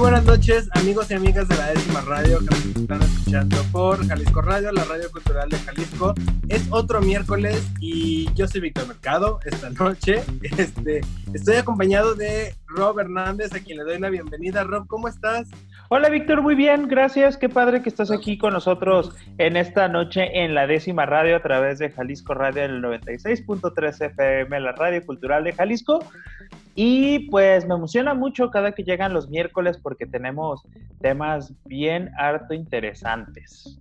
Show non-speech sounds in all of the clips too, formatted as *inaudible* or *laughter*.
Buenas noches, amigos y amigas de la décima radio que nos están escuchando por Jalisco Radio, la radio cultural de Jalisco. Es otro miércoles y yo soy Víctor Mercado esta noche. Este, estoy acompañado de Rob Hernández, a quien le doy la bienvenida. Rob, ¿cómo estás? Hola Víctor, muy bien, gracias. Qué padre que estás aquí con nosotros en esta noche en la décima radio a través de Jalisco Radio en el 96.3 FM, la radio cultural de Jalisco. Y pues me emociona mucho cada que llegan los miércoles porque tenemos temas bien harto interesantes.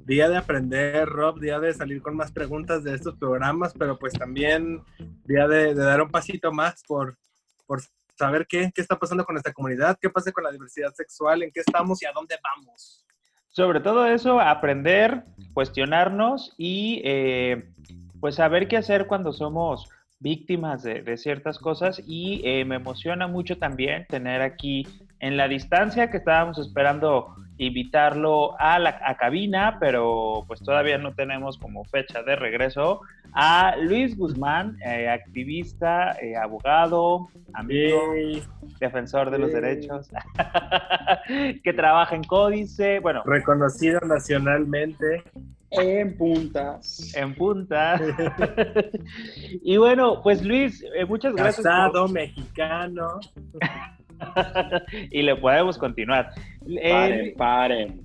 Día de aprender, Rob, día de salir con más preguntas de estos programas, pero pues también día de, dar un pasito más por, por saber qué, qué está pasando con nuestra comunidad, qué pasa con la diversidad sexual, en qué estamos y a dónde vamos. Sobre todo eso, aprender, cuestionarnos y eh, pues saber qué hacer cuando somos víctimas de, ciertas cosas y eh, me emociona mucho también tener aquí en la distancia que estábamos esperando invitarlo a la cabina, pero pues todavía no tenemos como fecha de regreso, a Luis Guzmán, eh, activista, eh, abogado, amigo, defensor de los derechos, *laughs* que trabaja en Códice, bueno. Reconocido nacionalmente. En puntas. En puntas. *laughs* y bueno, pues Luis, eh, muchas gracias. Casado, mexicano. *laughs* *laughs* y le podemos continuar. Paren, paren.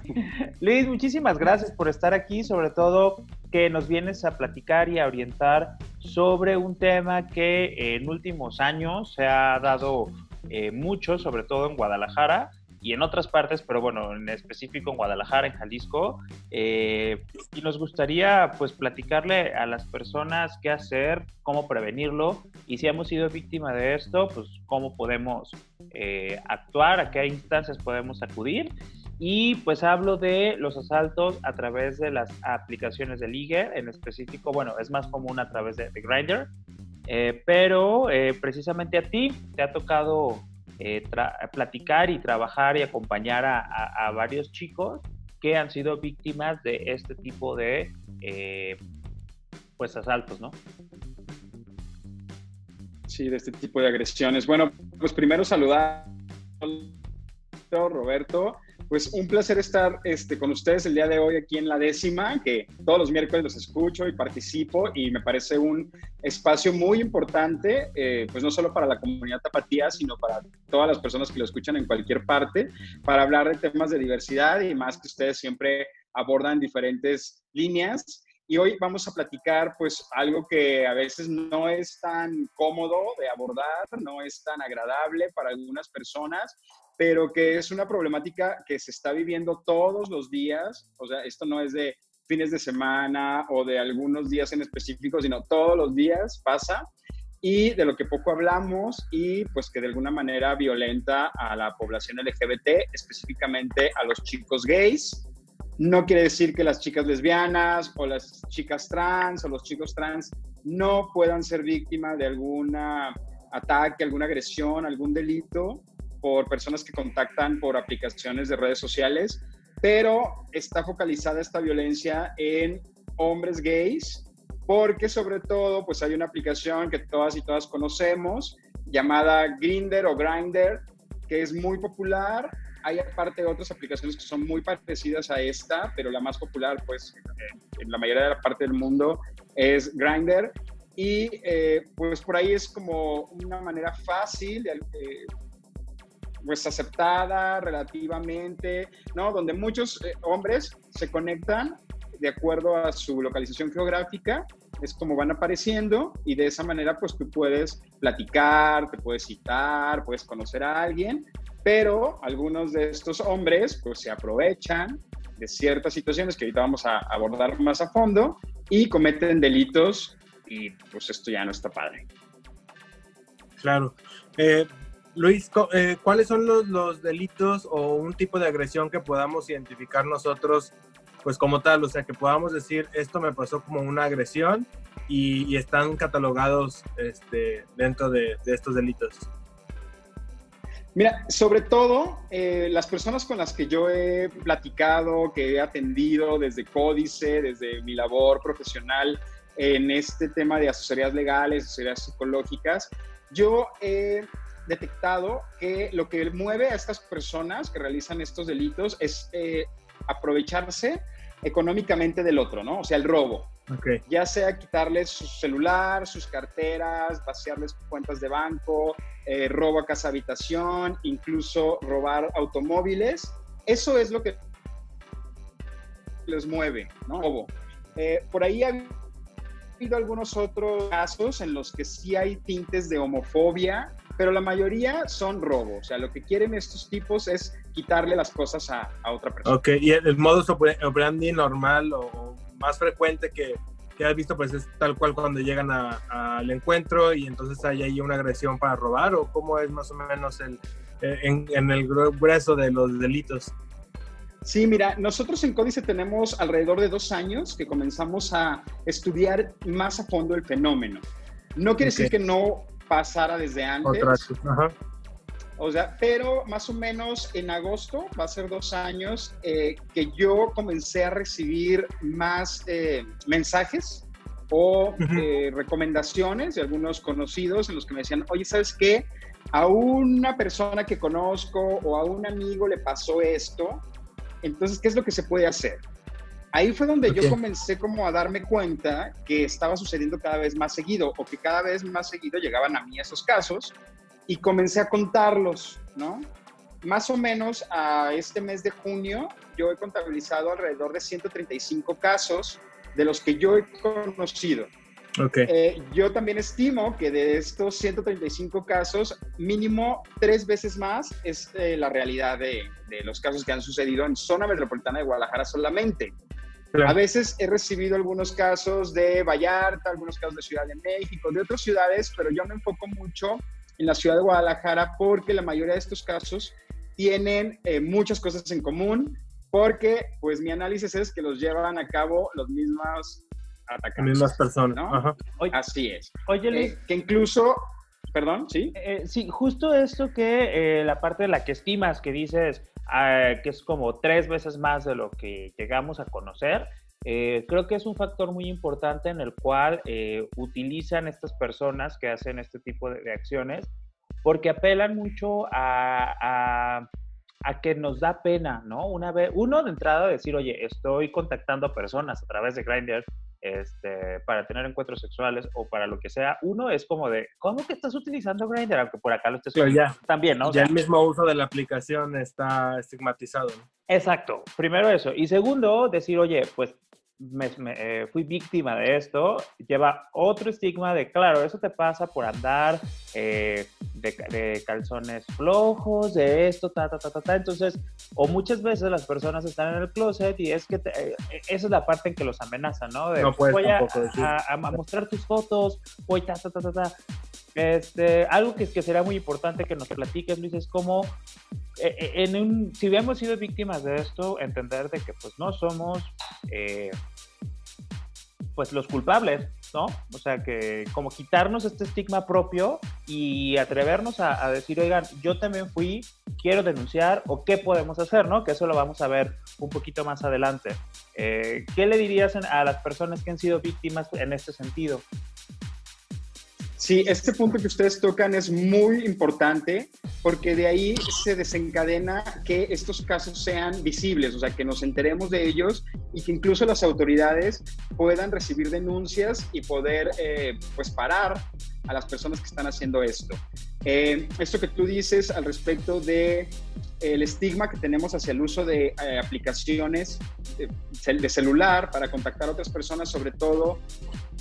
*laughs* Luis, muchísimas gracias por estar aquí, sobre todo que nos vienes a platicar y a orientar sobre un tema que en últimos años se ha dado eh, mucho, sobre todo en Guadalajara, y en otras partes, pero bueno, en específico en Guadalajara, en Jalisco. Eh, y nos gustaría pues platicarle a las personas qué hacer, cómo prevenirlo y si hemos sido víctima de esto, pues cómo podemos eh, actuar, a qué instancias podemos acudir. Y pues hablo de los asaltos a través de las aplicaciones de Ligue, en específico, bueno, es más común a través de, de Grindr, eh, pero precisamente a ti te ha tocado eh, platicar y trabajar y acompañar a, varios chicos que han sido víctimas de este tipo de eh, pues asaltos, ¿no? Sí, de este tipo de agresiones. Bueno, pues primero saludar Roberto pues un placer estar este, con ustedes el día de hoy aquí en la décima, que todos los miércoles los escucho y participo y me parece un espacio muy importante, eh, pues no solo para la comunidad tapatía, sino para todas las personas que lo escuchan en cualquier parte, para hablar de temas de diversidad y más que ustedes siempre abordan diferentes líneas. Y hoy vamos a platicar pues algo que a veces no es tan cómodo de abordar, no es tan agradable para algunas personas, pero que es una problemática que se está viviendo todos los días. O sea, esto no es de fines de semana o de algunos días en específico, sino todos los días pasa y de lo que poco hablamos y pues que de alguna manera violenta a la población LGBT, específicamente a los chicos gays. No quiere decir que las chicas lesbianas o las chicas trans o los chicos trans no puedan ser víctimas de algún ataque, alguna agresión, algún delito, por personas que contactan por aplicaciones de redes sociales, pero está focalizada esta violencia en hombres gays, porque sobre todo pues hay una aplicación que todas y todas conocemos llamada Grinder o Grinder, que es muy popular. Hay aparte otras aplicaciones que son muy parecidas a esta, pero la más popular pues en la mayoría de la parte del mundo es Grinder. Y eh, pues por ahí es como una manera fácil de, eh, pues aceptada relativamente, ¿no? Donde muchos eh, hombres se conectan de acuerdo a su localización geográfica, es como van apareciendo y de esa manera pues tú puedes platicar, te puedes citar, puedes conocer a alguien, pero algunos de estos hombres pues se aprovechan de ciertas situaciones que ahorita vamos a abordar más a fondo y cometen delitos y pues esto ya no está padre. Claro. Eh, Luis, eh, ¿cuáles son los, delitos o un tipo de agresión que podamos identificar nosotros pues como tal, o sea, que podamos decir, esto me pasó como una agresión y, están catalogados este, dentro de, estos delitos. Mira, sobre todo eh, las personas con las que yo he platicado, que he atendido desde Códice, desde mi labor profesional en este tema de asesorías legales, asesorías psicológicas, yo he detectado que lo que mueve a estas personas que realizan estos delitos es eh, aprovecharse económicamente del otro, ¿no? O sea, el robo. Ya sea quitarles su celular, sus carteras, vaciarles cuentas de banco, eh, robo a casa habitación, incluso robar automóviles. Eso es lo que les mueve, ¿no? Eh, por ahí ha habido algunos otros casos en los que sí hay tintes de homofobia, pero la mayoría son robos. O sea, lo que quieren estos tipos es quitarle las cosas a, otra persona. Ok, y el, modus operandi normal o, más frecuente que, que, has visto, pues es tal cual cuando llegan al encuentro y entonces hay ahí una agresión para robar, o cómo es más o menos el, eh, en, en el grueso de los delitos. Sí, mira, nosotros en Códice tenemos alrededor de dos años que comenzamos a estudiar más a fondo el fenómeno. No quiere decir que no pasara desde antes. O sea, pero más o menos en agosto, va a ser dos años, eh, que yo comencé a recibir más eh, mensajes o eh, recomendaciones de algunos conocidos en los que me decían, oye, ¿sabes qué? A una persona que conozco o a un amigo le pasó esto, entonces, ¿qué es lo que se puede hacer? Ahí fue donde yo comencé como a darme cuenta que estaba sucediendo cada vez más seguido o que cada vez más seguido llegaban a mí esos casos y comencé a contarlos, ¿no? Más o menos a este mes de junio yo he contabilizado alrededor de 135 casos de los que yo he conocido. Okay. Eh, yo también estimo que de estos 135 casos, mínimo tres veces más es eh, la realidad de, de, los casos que han sucedido en zona metropolitana de Guadalajara solamente. A veces he recibido algunos casos de Vallarta, algunos casos de Ciudad de México, de otras ciudades, pero yo me enfoco mucho en la ciudad de Guadalajara porque la mayoría de estos casos tienen eh, muchas cosas en común, porque pues mi análisis es que los llevan a cabo los mismos atacantes. Mismas personas. ¿no? Así es. Oye, Luis. Eh, que incluso, perdón, sí. Eh, sí, justo esto que la parte de la que estimas, que dices, ah, que es como tres veces más de lo que llegamos a conocer, eh, creo que es un factor muy importante en el cual eh, utilizan estas personas que hacen este tipo de, acciones porque apelan mucho a, a, que nos da pena, ¿no? Una vez, uno de entrada decir, oye, estoy contactando a personas a través de Grindr este, para tener encuentros sexuales o para lo que sea. Uno es como de, ¿cómo que estás utilizando Grindr? Aunque por acá lo estés ya, también, ¿no? ya el mismo uso de la aplicación está estigmatizado. Exacto. Primero eso. Y segundo, decir, oye, pues me, eh, fui víctima de esto, lleva otro estigma de, claro, eso te pasa por andar eh, de, calzones flojos, de esto, ta, ta, ta, ta, ta. Entonces, o muchas veces las personas están en el closet y es que eh, esa es la parte en que los amenazan, ¿no? De, no voy a, a, mostrar tus fotos, voy, ta, ta, ta, ta, ta. Este, algo que, que será muy importante que nos platiques, Luis, es cómo eh, eh, en un, si hubiéramos sido víctimas de esto, entender de que pues no somos eh, pues los culpables, ¿no? O sea, que como quitarnos este estigma propio y atrevernos a, decir, oigan, yo también fui, quiero denunciar o qué podemos hacer, ¿no? Que eso lo vamos a ver un poquito más adelante. ¿Qué le dirías a las personas que han sido víctimas en este sentido? Sí, este punto que ustedes tocan es muy importante porque de ahí se desencadena que estos casos sean visibles, o sea, que nos enteremos de ellos y que incluso las autoridades puedan recibir denuncias y poder, eh, pues, parar a las personas que están haciendo esto. Eh, esto que tú dices al respecto de el estigma que tenemos hacia el uso de eh, aplicaciones de, celular para contactar a otras personas, sobre todo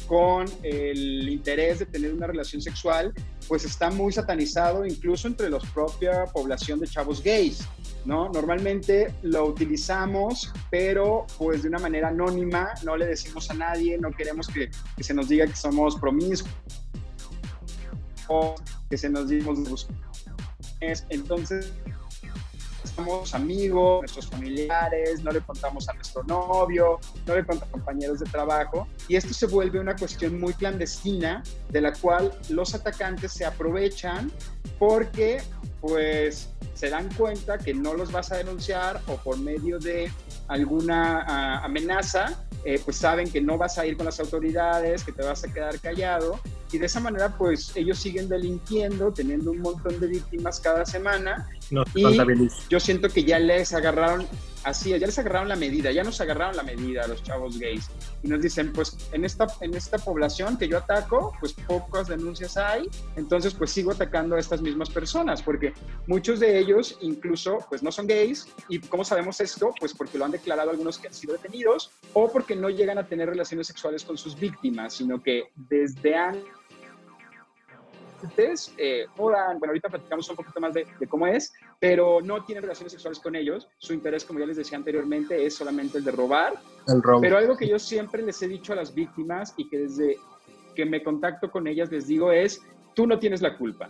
con el interés de tener una relación sexual, pues está muy satanizado incluso entre la propia población de chavos gays, ¿no? Normalmente lo utilizamos, pero pues de una manera anónima, no le decimos a nadie, no queremos que, que se nos diga que somos promiscuos o que se nos diga entonces contamos amigos, nuestros familiares, no le contamos a nuestro novio, no le contamos a compañeros de trabajo. Y esto se vuelve una cuestión muy clandestina de la cual los atacantes se aprovechan porque pues se dan cuenta que no los vas a denunciar o por medio de alguna ah, amenaza, eh, pues saben que no vas a ir con las autoridades, que te vas a quedar callado y de esa manera pues ellos siguen delinquiendo, teniendo un montón de víctimas cada semana. Y yo siento que ya les agarraron así, ya les agarraron la medida, ya nos agarraron la medida a los chavos gays. Y nos dicen pues en esta, en esta población que yo ataco pues pocas denuncias hay, entonces pues sigo atacando a estas mismas personas porque muchos de ellos incluso pues no son gays. Y ¿cómo sabemos esto? Pues porque lo han declarado algunos que han sido detenidos o porque no llegan a tener relaciones sexuales con sus víctimas, sino que desde antes eh, bueno, ahorita platicamos un poquito más de, cómo es, pero no tienen relaciones sexuales con ellos. Su interés, como ya les decía anteriormente, es solamente el de robar. El robo. Pero algo que yo siempre les he dicho a las víctimas y que desde que me contacto con ellas les digo es, tú no tienes la culpa.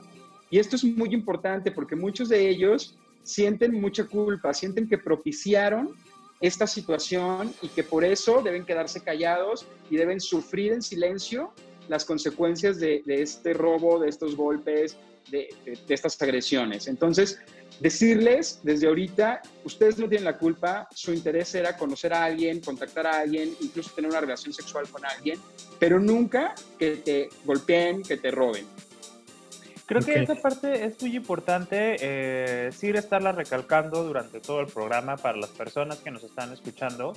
Y esto es muy importante porque muchos de ellos sienten mucha culpa, sienten que propiciaron esta situación y que por eso deben quedarse callados y deben sufrir en silencio las consecuencias de, este robo, de estos golpes, de, estas agresiones. Entonces, decirles desde ahorita, ustedes no tienen la culpa, su interés era conocer a alguien, contactar a alguien, incluso tener una relación sexual con alguien, pero nunca que te golpeen, que te roben. Creo que esta parte es muy importante, eh, sí estarla recalcando durante todo el programa para las personas que nos están escuchando,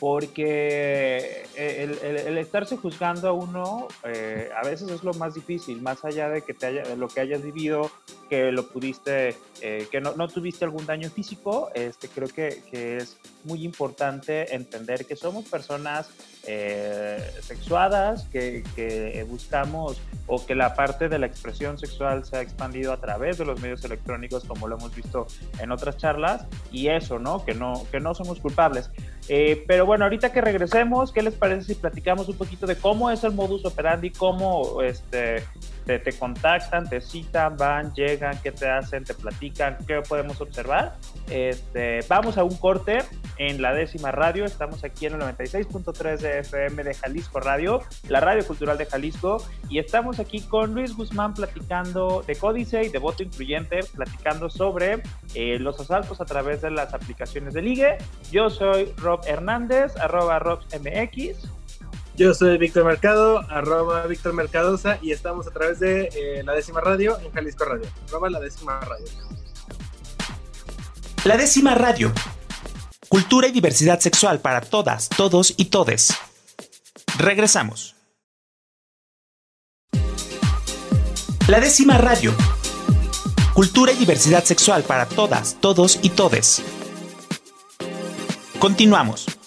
porque el, el, estarse juzgando a uno eh, a veces es lo más difícil, más allá de que te haya, lo que hayas vivido, que lo pudiste, eh, que no, no, tuviste algún daño físico, este, creo que, que es muy importante entender que somos personas eh, sexuadas, que, que, buscamos o que la parte de la expresión sexual se ha expandido a través de los medios electrónicos, como lo hemos visto en otras charlas, y eso, ¿no? Que no, que no somos culpables. Eh, pero bueno, ahorita que regresemos, ¿qué les parece si platicamos un poquito de cómo es el modus operandi, cómo este, te, contactan, te citan, van, llegan, qué te hacen, te platican, qué podemos observar? Este, vamos a un corte en la décima radio, estamos aquí en el 96.3 de FM de Jalisco Radio, la radio cultural de Jalisco, y estamos aquí con Luis Guzmán platicando de Códice y de voto incluyente, platicando sobre eh, los asaltos a través de las aplicaciones de ligue. Yo soy Rob Hernández, arroba RobMX. Yo soy Víctor Mercado, arroba Víctor Mercadosa, y estamos a través de eh, la décima radio en Jalisco Radio, arroba la décima radio. La décima radio. Cultura y diversidad sexual para todas, todos y todes. Regresamos. La décima radio. Cultura y diversidad sexual para todas, todos y todes. Continuamos.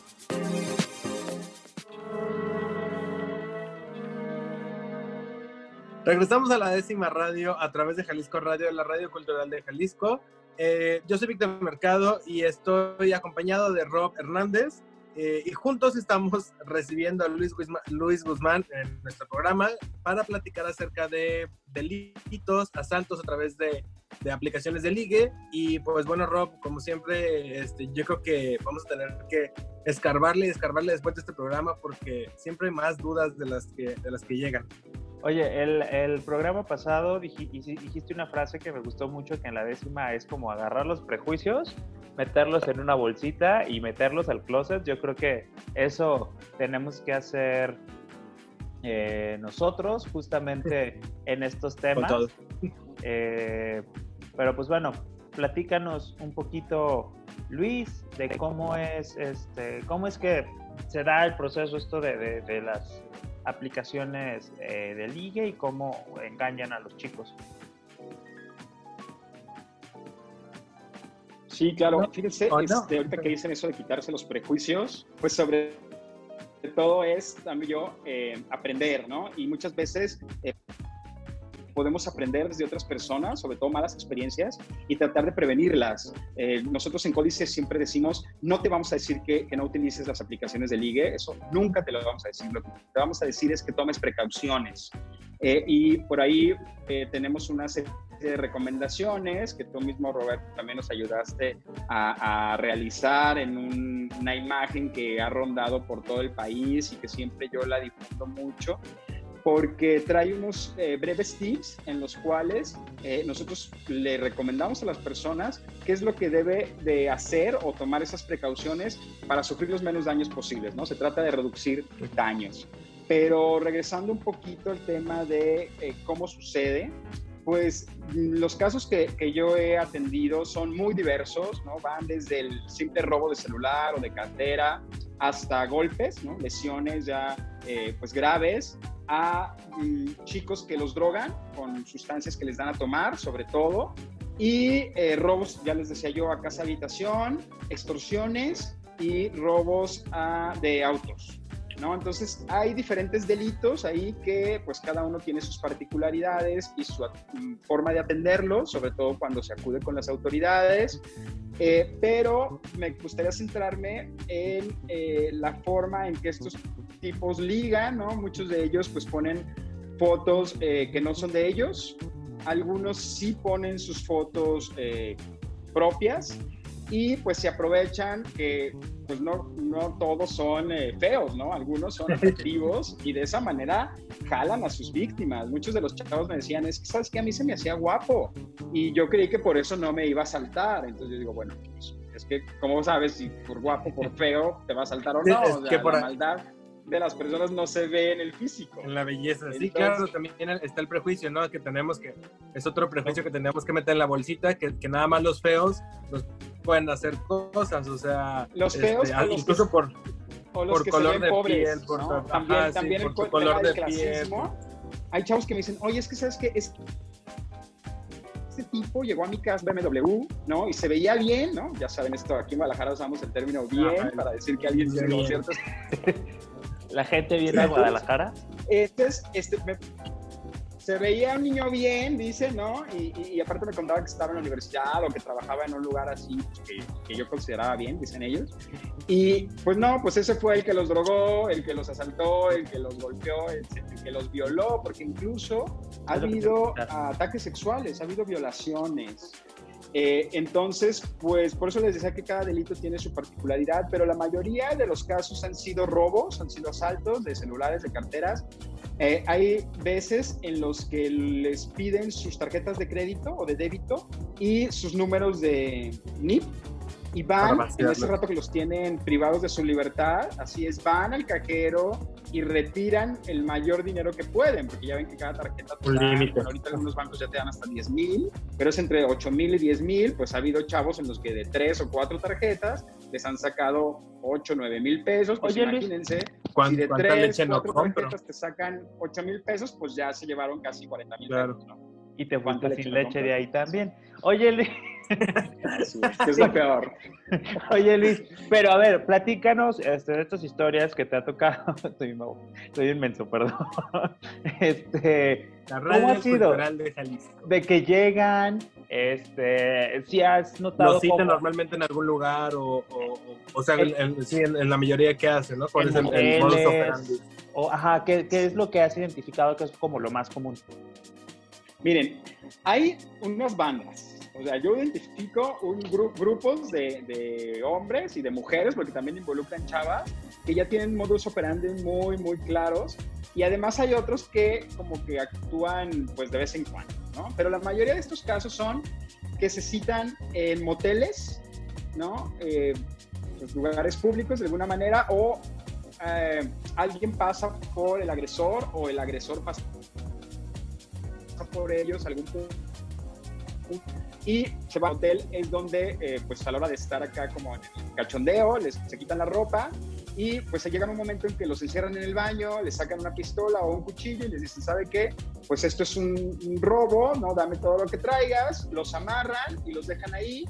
Regresamos a la décima radio a través de Jalisco Radio, la radio cultural de Jalisco. Eh, yo soy Víctor Mercado y estoy acompañado de Rob Hernández. Eh, y juntos estamos *laughs* recibiendo a Luis Guzmán, Luis Guzmán en nuestro programa para platicar acerca de delitos, asaltos a través de, de, aplicaciones de ligue. Y pues bueno, Rob, como siempre, este, yo creo que vamos a tener que escarbarle y escarbarle después de este programa porque siempre hay más dudas de las que, de las que llegan. Oye, el, el programa pasado dijiste una frase que me gustó mucho, que en la décima es como agarrar los prejuicios meterlos en una bolsita y meterlos al closet. Yo creo que eso tenemos que hacer eh, nosotros justamente en estos temas. Eh, pero pues bueno, platícanos un poquito, Luis, de cómo es, este, cómo es que se da el proceso esto de, de, las aplicaciones eh, de ligue y cómo engañan a los chicos. Sí, claro. Fíjense, este, ahorita que dicen eso de quitarse los prejuicios, pues sobre todo es también yo eh, aprender, ¿no? Y muchas veces eh, podemos aprender desde otras personas, sobre todo malas experiencias, y tratar de prevenirlas. Eh, nosotros en Códice siempre decimos, no te vamos a decir que, que, no utilices las aplicaciones de ligue, eso nunca te lo vamos a decir. Lo que te vamos a decir es que tomes precauciones. y por ahí tenemos una serie de recomendaciones que tú mismo, Roberto, también nos ayudaste a, realizar en una imagen que ha rondado por todo el país y que siempre yo la difundo mucho porque trae unos eh, breves tips en los cuales eh, nosotros le recomendamos a las personas qué es lo que debe de hacer o tomar esas precauciones para sufrir los menos daños posibles, ¿no? Se trata de reducir daños. Pero regresando un poquito al tema de eh, cómo sucede, pues los casos que, que, yo he atendido son muy diversos, ¿no? Van desde el simple robo de celular o de cartera hasta golpes, ¿no? Lesiones ya pues graves a mm, chicos que los drogan con sustancias que les dan a tomar, sobre todo, y eh, robos, ya les decía yo, a casa habitación, extorsiones y robos a, de autos. ¿No? Entonces hay diferentes delitos ahí que pues cada uno tiene sus particularidades y su mm, forma de atenderlo, sobre todo cuando se acude con las autoridades, eh, pero me gustaría centrarme en eh, la forma en que estos tipos ligan, ¿no? Muchos de ellos pues ponen fotos eh, que no son de ellos, algunos sí ponen sus fotos eh, propias y pues se aprovechan que pues no, no todos son eh, feos, ¿no? Algunos son atractivos y de esa manera jalan a sus víctimas. Muchos de los chavos me decían, es que sabes que a mí se me hacía guapo y yo creí que por eso no me iba a saltar. Entonces yo digo, bueno, pues, es que, ¿cómo sabes si por guapo, por feo te va a saltar o no? o sea, por... la maldad de las personas no se ve en el físico. En la belleza, sí, claro, también está el prejuicio, ¿no? Que tenemos que, es otro prejuicio que tenemos que meter en la bolsita, que, que nada más los feos nos pueden hacer cosas, o sea, los feos, este, incluso por, por color de piel, por, también, también el color de piel. Hay chavos que me dicen, oye, es que sabes que es este tipo llegó a mi casa BMW, ¿no? Y se veía bien, ¿no? Ya saben esto, aquí en Guadalajara usamos el término bien para decir que alguien tiene ciertos *laughs* la gente viene a Guadalajara. Este es, este, se veía un niño bien, dice, ¿no? Y, aparte me contaba que estaba en la universidad o que trabajaba en un lugar así que, yo consideraba bien, dicen ellos. Y pues no, pues ese fue el que los drogó, el que los asaltó, el que los golpeó, el, que los violó, porque incluso ha habido ataques sexuales, ha habido violaciones. Eh, entonces, pues por eso les decía que cada delito tiene su particularidad, pero la mayoría de los casos han sido robos, han sido asaltos de celulares, de carteras. Eh, hay veces en los que les piden sus tarjetas de crédito o de débito y sus números de NIP y van, en ese rato que los tienen privados de su libertad, así es, van al cajero y retiran el mayor dinero que pueden, porque ya ven que cada tarjeta te da, ahorita algunos bancos ya te dan hasta 10 mil, pero es entre 8 mil y 10 mil, pues ha habido chavos en los que de 3 o 4 tarjetas les han sacado 8, 9 mil pesos, pues imagínense, si de 3, 4 tarjetas te sacan 8 mil pesos, pues ya se llevaron casi 40 mil pesos, ¿no? Y te fuiste sin leche de ahí también. Oye, Luis. Es lo peor. Oye, Luis, pero a ver, platícanos este, de estas historias que te ha tocado. *laughs* Estoy, estoy inmenso, perdón. *laughs* Este, ¿Cómo ha sido? De, de, que llegan, este, si has notado. Lo citan normalmente en algún lugar o, o, sea, en, sí, en, la mayoría que hacen, ¿no? ¿Cuál es el, el O, ajá, ¿qué, ¿qué es lo que has identificado que es como lo más común? Miren, hay unas bandas. O sea, yo identifico un grupos de, hombres y de mujeres, porque también involucran chavas, que ya tienen modus operandi muy, muy claros. Y además hay otros que como que actúan pues de vez en cuando, ¿no? Pero la mayoría de estos casos son que se citan en moteles, ¿no? Eh, pues, lugares públicos de alguna manera, o eh, alguien pasa por el agresor o el agresor pasa por ellos algún punto y se va al hotel, es donde, eh, pues a la hora de estar acá como en cachondeo, les, se quitan la ropa y pues se llega un momento en que los encierran en el baño, les sacan una pistola o un cuchillo y les dicen, ¿sabe qué? Pues esto es un, un robo, ¿no? Dame todo lo que traigas, los amarran y los dejan ahí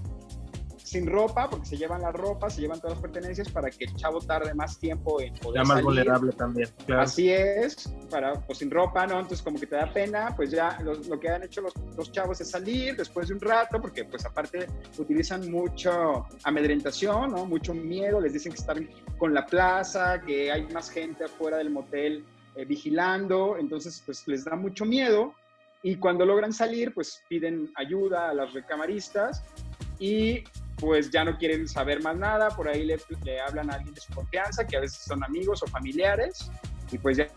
sin ropa, porque se llevan la ropa, se llevan todas las pertenencias para que el chavo tarde más tiempo en poder Ya más vulnerable también, claro. Así es, para, pues sin ropa, ¿no? Entonces como que te da pena, pues ya lo, que han hecho los, los, chavos es salir después de un rato, porque pues aparte utilizan mucho amedrentación, ¿no? Mucho miedo, les dicen que están con la plaza, que hay más gente afuera del motel eh, vigilando, entonces pues les da mucho miedo y cuando logran salir, pues piden ayuda a las recamaristas y pues ya no quieren saber más nada, por ahí le, le hablan a alguien de su confianza, que a veces son amigos o familiares, y pues ya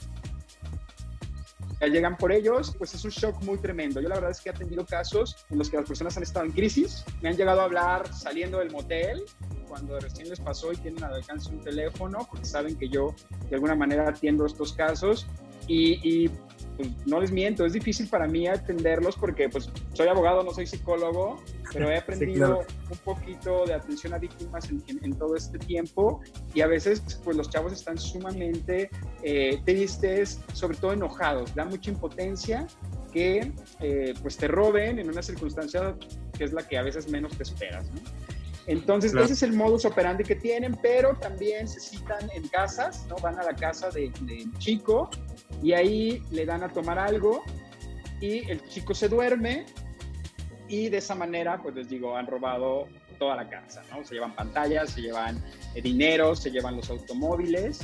llegan por ellos, pues es un shock muy tremendo. Yo la verdad es que he atendido casos en los que las personas han estado en crisis, me han llegado a hablar saliendo del motel, cuando recién les pasó y tienen al alcance un teléfono, porque saben que yo de alguna manera atiendo estos casos y, pues, no les miento, es difícil para mí atenderlos porque pues soy abogado, no soy psicólogo, pero he *laughs* aprendido un poquito de atención a víctimas en, todo este tiempo y a veces pues los chavos están sumamente eh, tristes, sobre todo enojados, da mucha impotencia que eh, pues te roben en una circunstancia que es la que a veces menos te esperas. ¿no? Entonces, ese es el modus operandi que tienen, pero también se citan en casas, ¿no? Van a la casa del de chico y ahí le dan a tomar algo y el chico se duerme y de esa manera, pues les digo, han robado toda la casa, ¿no? Se llevan pantallas, se llevan eh, dinero, se llevan los automóviles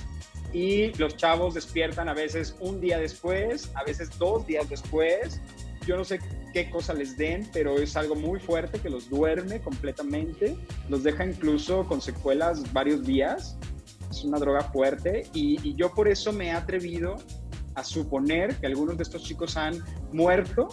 y los chavos despiertan a veces un día después, a veces dos días después. Yo no sé qué cosa les den, pero es algo muy fuerte que los duerme completamente, los deja incluso con secuelas varios días. Es una droga fuerte y, y yo por eso me he atrevido a suponer que algunos de estos chicos han muerto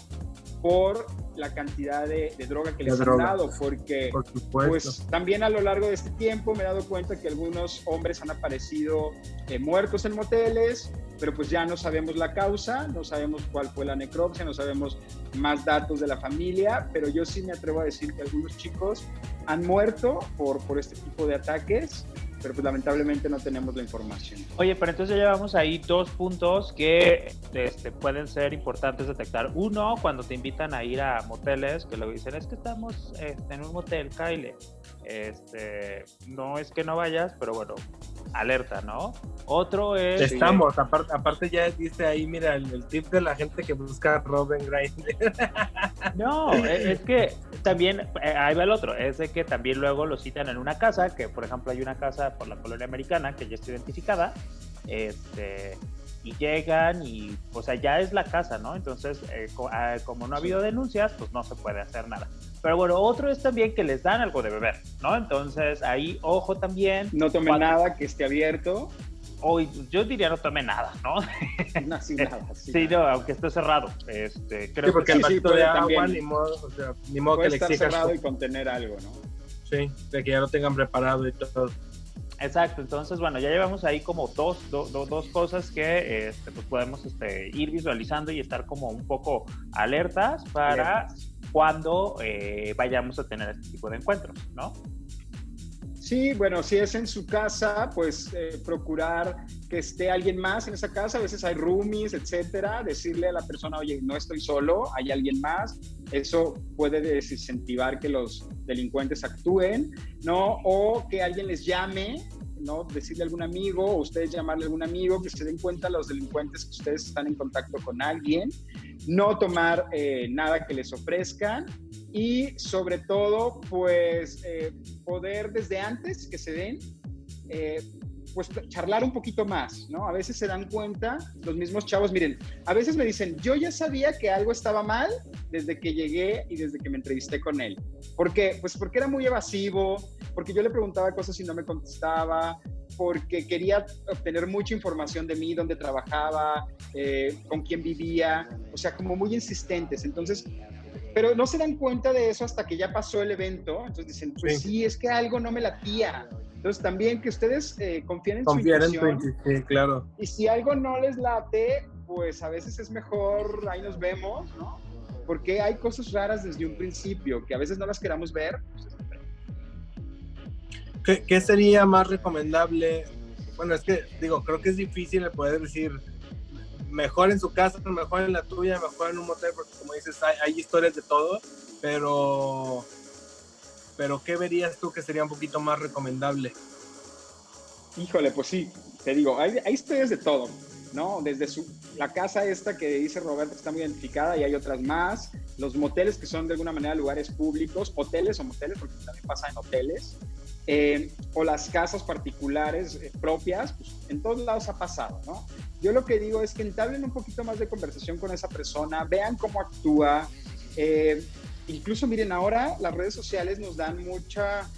por la cantidad de, droga que les han dado, porque pues también a lo largo de este tiempo me he dado cuenta que algunos hombres han aparecido eh, muertos en moteles, pero pues ya no sabemos la causa, no sabemos cuál fue la necropsia, no sabemos más datos de la familia, pero yo sí me atrevo a decir que algunos chicos han muerto por, por este tipo de ataques pero pues lamentablemente no tenemos la información. Oye, pero entonces ya llevamos ahí dos puntos que este, pueden ser importantes detectar. Uno, cuando te invitan a ir a moteles, que luego dicen, es que estamos este, en un motel, Kyle. Este, no es que no vayas, pero bueno, alerta, ¿no? Otro es... Estamos, aparte, aparte ya diste ahí, mira, el, tip de la gente que busca Robin Grindr. *laughs* No, e, es que también, eh, ahí va el otro, es de que también luego lo citan en una casa, que por ejemplo hay una casa por la colonia americana que ya está identificada, este, y llegan y, o sea, ya es la casa, ¿no? Entonces, eh, ah, como no ha habido denuncias, pues no se puede hacer nada. Pero bueno, otro es también que les dan algo de beber, ¿no? Entonces, ahí, ojo también. No tomen nada que esté abierto. Hoy, yo diría no tome nada, ¿no? *laughs* No, sin nada. *laughs* sí, no, aunque esté cerrado. Este, creo porque que el de agua, ni modo, o sea, ni modo que le estar cerrado y contener algo, ¿no? Sí, de que ya lo tengan preparado y todo. Exacto, entonces bueno, ya llevamos ahí como dos, dos cosas que este, pues podemos este, ir visualizando y estar como un poco alertas para cuando eh, vayamos a tener este tipo de encuentros, ¿no? Sí, bueno, si es en su casa, pues eh, procurar que esté alguien más en esa casa. A veces hay roomies, etcétera. Decirle a la persona, oye, no estoy solo, hay alguien más. Eso puede desincentivar que los delincuentes actúen, ¿no? O que alguien les llame ¿no? Decirle a algún amigo o ustedes llamarle a algún amigo que se den cuenta los delincuentes que ustedes están en contacto con alguien, no tomar eh, nada que les ofrezcan y sobre todo, pues eh, poder desde antes que se den, eh, pues charlar un poquito más, ¿no? A veces se dan cuenta los mismos chavos, miren, a veces me dicen, yo ya sabía que algo estaba mal desde que llegué y desde que me entrevisté con él. ¿Por qué? Pues porque era muy evasivo, porque yo le preguntaba cosas y no me contestaba, porque quería obtener mucha información de mí, dónde trabajaba, eh, con quién vivía, o sea, como muy insistentes. Entonces, pero no se dan cuenta de eso hasta que ya pasó el evento. Entonces dicen, pues sí, es que algo no me latía. Entonces también que ustedes eh, confíen en su intuición. sí, claro. Y si algo no les late, pues a veces es mejor, ahí nos vemos, ¿no? Porque hay cosas raras desde un principio que a veces no las queramos ver. ¿Qué, ¿Qué, sería más recomendable? Bueno, es que digo, creo que es difícil poder decir mejor en su casa, mejor en la tuya, mejor en un motel, porque como dices, hay, hay historias de todo, pero pero ¿qué verías tú que sería un poquito más recomendable? Híjole, pues sí, te digo, hay, hay historias de todo, ¿no? Desde su, la casa esta que dice Roberto está muy identificada y hay otras más, los moteles que son de alguna manera lugares públicos, hoteles o moteles, porque también pasa en hoteles, eh, o las casas particulares eh, propias, pues en todos lados ha pasado, ¿no? Yo lo que digo es que entablen un poquito más de conversación con esa persona, vean cómo actúa. Eh, incluso miren, ahora las redes sociales nos dan mucha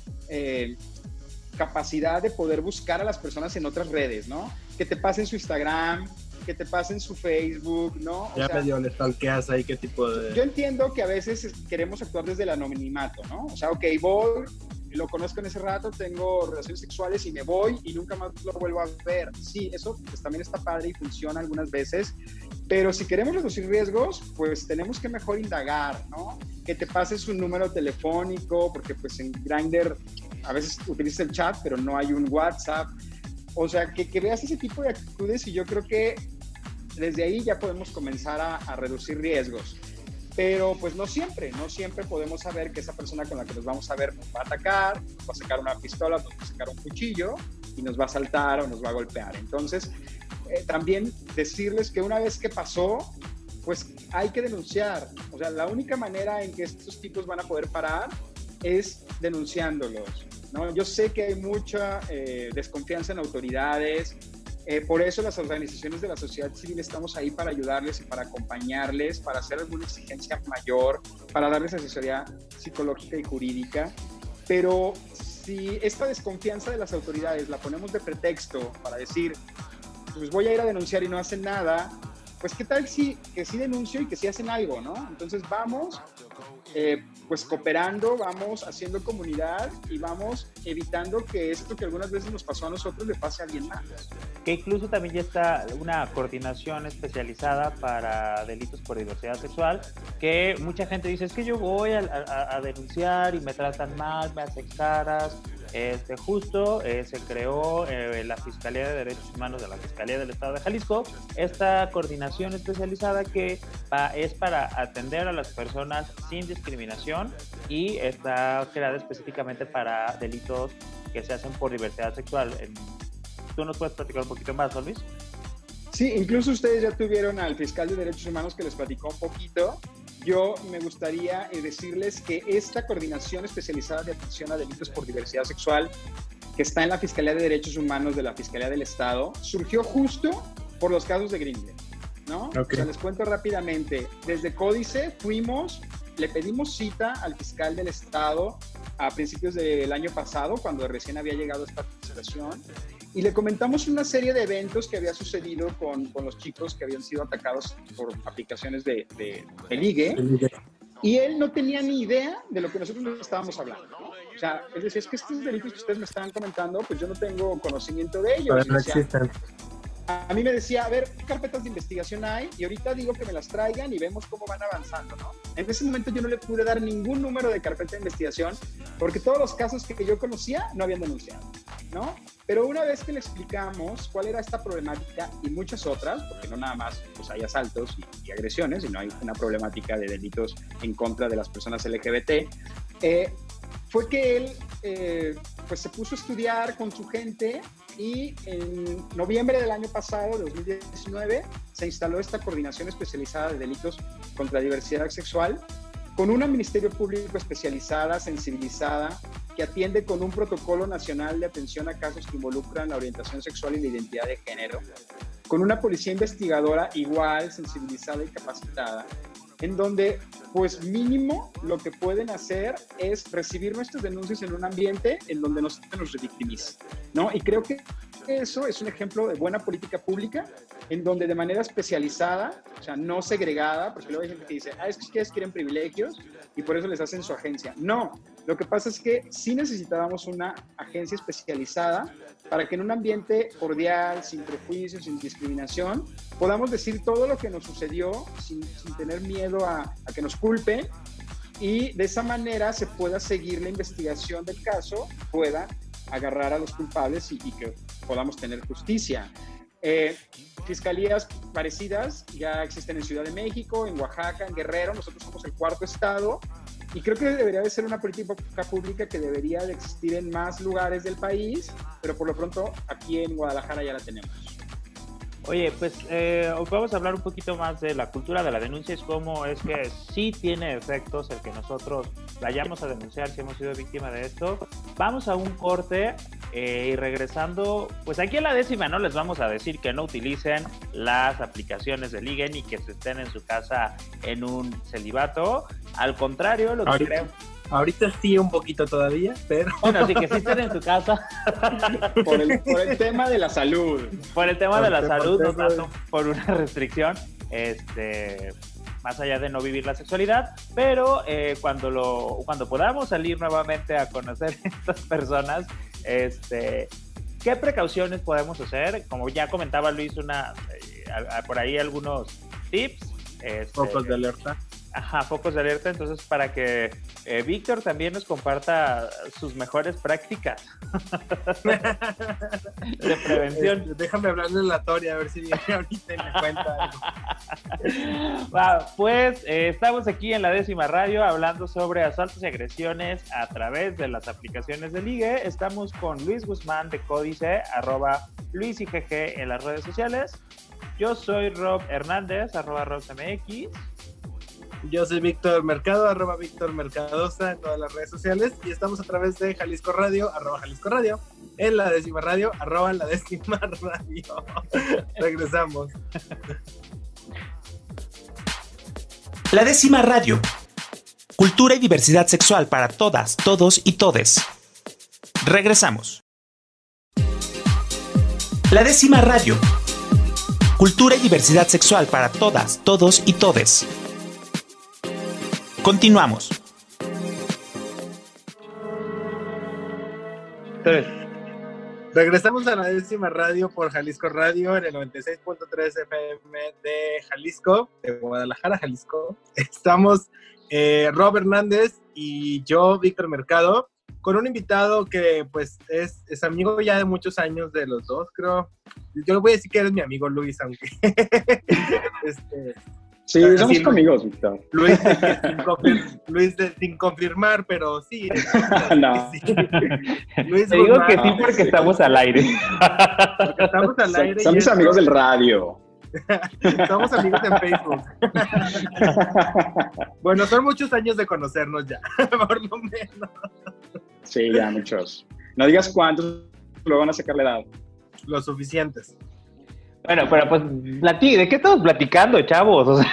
capacidad de poder buscar a las personas en otras redes, ¿no? Que te pasen su Instagram, que te pasen su Facebook, ¿no? O ya medio le stalkeas ahí qué tipo de... Yo entiendo que a veces queremos actuar desde el anonimato, ¿no? O sea, ok, voy, lo conozco en ese rato, tengo relaciones sexuales y me voy y nunca más lo vuelvo a ver. Sí, eso pues, también está padre y funciona algunas veces, pero si queremos reducir riesgos, pues tenemos que mejor indagar, ¿no? Que te pases un número telefónico, porque pues en Grindr a veces utilizas el chat, pero no hay un WhatsApp. O sea, que, que, veas ese tipo de actitudes y yo creo que desde ahí ya podemos comenzar a, a, reducir riesgos. Pero pues no siempre, no siempre podemos saber que esa persona con la que nos vamos a ver nos va a atacar, nos va a sacar una pistola, nos va a sacar un cuchillo y nos va a saltar o nos va a golpear. Entonces, eh, también decirles que una vez que pasó, pues hay que denunciar. O sea, la única manera en que estos tipos van a poder parar es denunciándolos. ¿no? Yo sé que hay mucha eh, desconfianza en autoridades, eh, por eso las organizaciones de la sociedad civil estamos ahí para ayudarles y para acompañarles, para hacer alguna exigencia mayor, para darles asesoría psicológica y jurídica. Pero si esta desconfianza de las autoridades la ponemos de pretexto para decir, pues voy a ir a denunciar y no hacen nada, pues qué tal si que sí denuncio y que sí hacen algo, ¿no? Entonces vamos, eh, pues cooperando, vamos haciendo comunidad y vamos evitando que esto que algunas veces nos pasó a nosotros le pase a alguien más. Que incluso también ya está una coordinación especializada para delitos por diversidad sexual, que mucha gente dice, es que yo voy a, a, a denunciar y me tratan mal, me hacen caras, este, justo eh, se creó eh, la Fiscalía de Derechos Humanos de la Fiscalía del Estado de Jalisco, esta coordinación especializada que es para atender a las personas sin discriminación y está creada específicamente para delitos que se hacen por diversidad sexual. ¿Tú nos puedes platicar un poquito más, Luis? Sí, incluso ustedes ya tuvieron al fiscal de Derechos Humanos que les platicó un poquito yo me gustaría eh, decirles que esta coordinación especializada de atención a delitos por diversidad sexual, que está en la Fiscalía de Derechos Humanos de la Fiscalía del Estado, surgió justo por los casos de Grindr, ¿no? O sea, les cuento rápidamente. Desde Códice fuimos, le pedimos cita al fiscal del Estado a principios del año pasado, cuando recién había llegado esta situación, y le comentamos una serie de eventos que había sucedido con, con los chicos que habían sido atacados por aplicaciones de, de, de ligue. Y él no tenía ni idea de lo que nosotros estábamos hablando. ¿no? O sea, es decir, es que estos delitos que ustedes me están comentando, pues yo no tengo conocimiento de ellos. no existen a mí me decía, a ver, ¿qué carpetas de investigación hay? Y ahorita digo que me las traigan y vemos cómo van avanzando, ¿no? En ese momento yo no le pude dar ningún número de carpeta de investigación porque todos los casos que yo conocía no habían denunciado, ¿no? Pero una vez que le explicamos cuál era esta problemática y muchas otras, porque no nada más pues, hay asaltos y, y agresiones, sino hay una problemática de delitos en contra de las personas LGBT, eh, fue que él eh, pues se puso a estudiar con su gente y en noviembre del año pasado, 2019, se instaló esta coordinación especializada de delitos contra la diversidad sexual con una Ministerio Público especializada, sensibilizada, que atiende con un protocolo nacional de atención a casos que involucran la orientación sexual y la identidad de género, con una policía investigadora igual, sensibilizada y capacitada, en donde pues mínimo lo que pueden hacer es recibir nuestras denuncias en un ambiente en donde no se nos revictimice, ¿no? Y creo que eso es un ejemplo de buena política pública, en donde de manera especializada, o sea, no segregada, porque luego hay gente que dice, ah, es que ustedes quieren privilegios y por eso les hacen su agencia. No, lo que pasa es que sí necesitábamos una agencia especializada para que en un ambiente cordial, sin prejuicios, sin discriminación, podamos decir todo lo que nos sucedió sin, sin tener miedo a, a que nos culpen y de esa manera se pueda seguir la investigación del caso, pueda agarrar a los culpables y, y que podamos tener justicia. Eh, fiscalías parecidas ya existen en Ciudad de México, en Oaxaca, en Guerrero, nosotros somos el cuarto estado y creo que debería de ser una política pública que debería de existir en más lugares del país, pero por lo pronto aquí en Guadalajara ya la tenemos. Oye, pues eh, vamos a hablar un poquito más de la cultura de la denuncia, es cómo es que sí tiene efectos el que nosotros vayamos a denunciar si hemos sido víctima de esto. Vamos a un corte eh, y regresando, pues aquí en la décima no les vamos a decir que no utilicen las aplicaciones de ligue ni que se estén en su casa en un celibato. Al contrario, lo que creo Ahorita sí un poquito todavía, pero... Bueno, sí que sí estén en su casa. *laughs* por, el, tema de la salud. Por el tema de la salud, no tanto por una restricción. Este, más allá de no vivir la sexualidad, pero eh, cuando, lo, cuando podamos salir nuevamente a conocer *laughs* a estas personas, este, ¿qué precauciones podemos hacer? Como ya comentaba Luis, una, eh, por ahí algunos tips. Este, Focos de alerta. Ajá, focos de alerta, entonces para que eh, Víctor también nos comparta sus mejores prácticas *laughs* de prevención. Este, déjame hablar en la toria, a ver si viene *laughs* ahorita y me cuenta. *laughs* pues eh, estamos aquí en la décima radio hablando sobre asaltos y agresiones a través de las aplicaciones de ligue. Estamos con Luis Guzmán de Códice, arroba Luis IGG en las redes sociales. Yo soy Rob Hernández, arroba RobMX. Yo soy Víctor Mercado, arroba Víctor Mercadosa en todas las redes sociales y estamos a través de Jalisco Radio, arroba Jalisco Radio, en la décima radio, arroba la décima *laughs* radio. Regresamos. La décima radio. Cultura y diversidad sexual para todas, todos y todes. Regresamos. La décima radio. Cultura y diversidad sexual para todas, todos y todes. Continuamos. Regresamos a la décima radio por Jalisco Radio en el 96.3 FM de Jalisco, de Guadalajara, Jalisco. Estamos eh, Rob Hernández y yo, Víctor Mercado, con un invitado que pues es, es, amigo ya de muchos años de los dos, creo. Yo le voy a decir que eres mi amigo Luis, aunque *laughs* este, Sí, somos amigos, Víctor. Luis, *laughs* Luis sin confirmar, pero sí. *laughs* no. Luis Te digo que sí porque estamos al aire. Porque estamos al aire. Somos amigos del radio. Somos amigos en Facebook. bueno, son muchos años de conocernos ya, por lo menos. Sí, ya muchos. No digas cuántos, lo van a sacar la edad. Los suficientes. Bueno, pero pues, ¿de qué estamos platicando, chavos?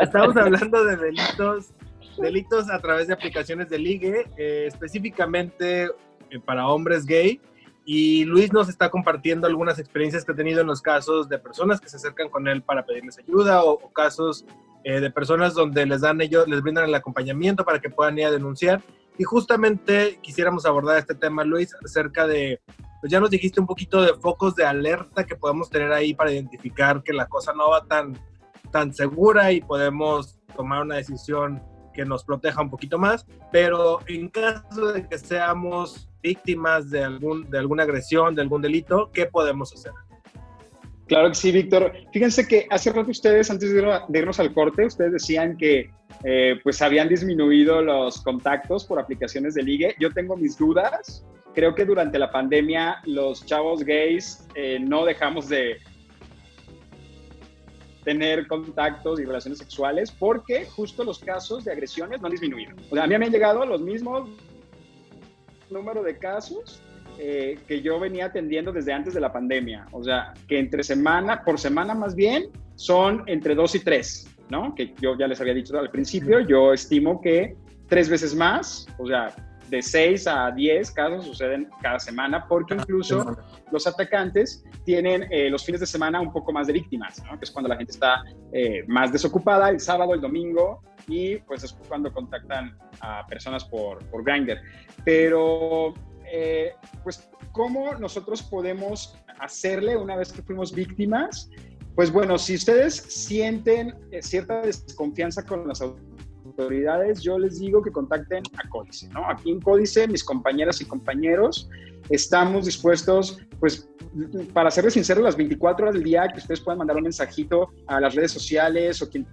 estamos hablando de delitos, delitos a través de aplicaciones de ligue, eh, específicamente eh, para hombres gay. Y Luis nos está compartiendo algunas experiencias que ha tenido en los casos de personas que se acercan con él para pedirles ayuda o, casos eh, de personas donde les dan ellos, les brindan el acompañamiento para que puedan ir a denunciar. Y justamente quisiéramos abordar este tema, Luis, acerca de pues ya nos dijiste un poquito de focos de alerta que podemos tener ahí para identificar que la cosa no va tan, tan segura y podemos tomar una decisión que nos proteja un poquito más, pero en caso de que seamos víctimas de, algún, de alguna agresión, de algún delito, ¿qué podemos hacer? Claro que sí, Víctor. Fíjense que hace rato ustedes, antes de irnos al corte, ustedes decían que eh, pues habían disminuido los contactos por aplicaciones de ligue. Yo tengo mis dudas creo que durante la pandemia los chavos gays eh, no dejamos de tener contactos y relaciones sexuales porque justo los casos de agresiones no han disminuido. O sea, a mí me han llegado los mismos número de casos eh, que yo venía atendiendo desde antes de la pandemia. O sea, que entre semana, por semana más bien, son entre dos y tres, ¿no? Que yo ya les había dicho al principio, yo estimo que tres veces más, o sea, de 6 a 10 casos suceden cada semana, porque incluso los atacantes tienen eh, los fines de semana un poco más de víctimas, que es cuando la gente está eh, más desocupada, el sábado, el domingo, y pues es cuando contactan a personas por, por Grindr. Pero, eh, pues, ¿cómo nosotros podemos hacerle una vez que fuimos víctimas? Pues bueno, si ustedes sienten cierta desconfianza con las autoridades, yo les digo que contacten a Códice, ¿no? Aquí en Códice, mis compañeras y compañeros, estamos dispuestos, pues, para serles sinceros, las 24 horas del día, que ustedes puedan mandar un mensajito a las redes sociales o quien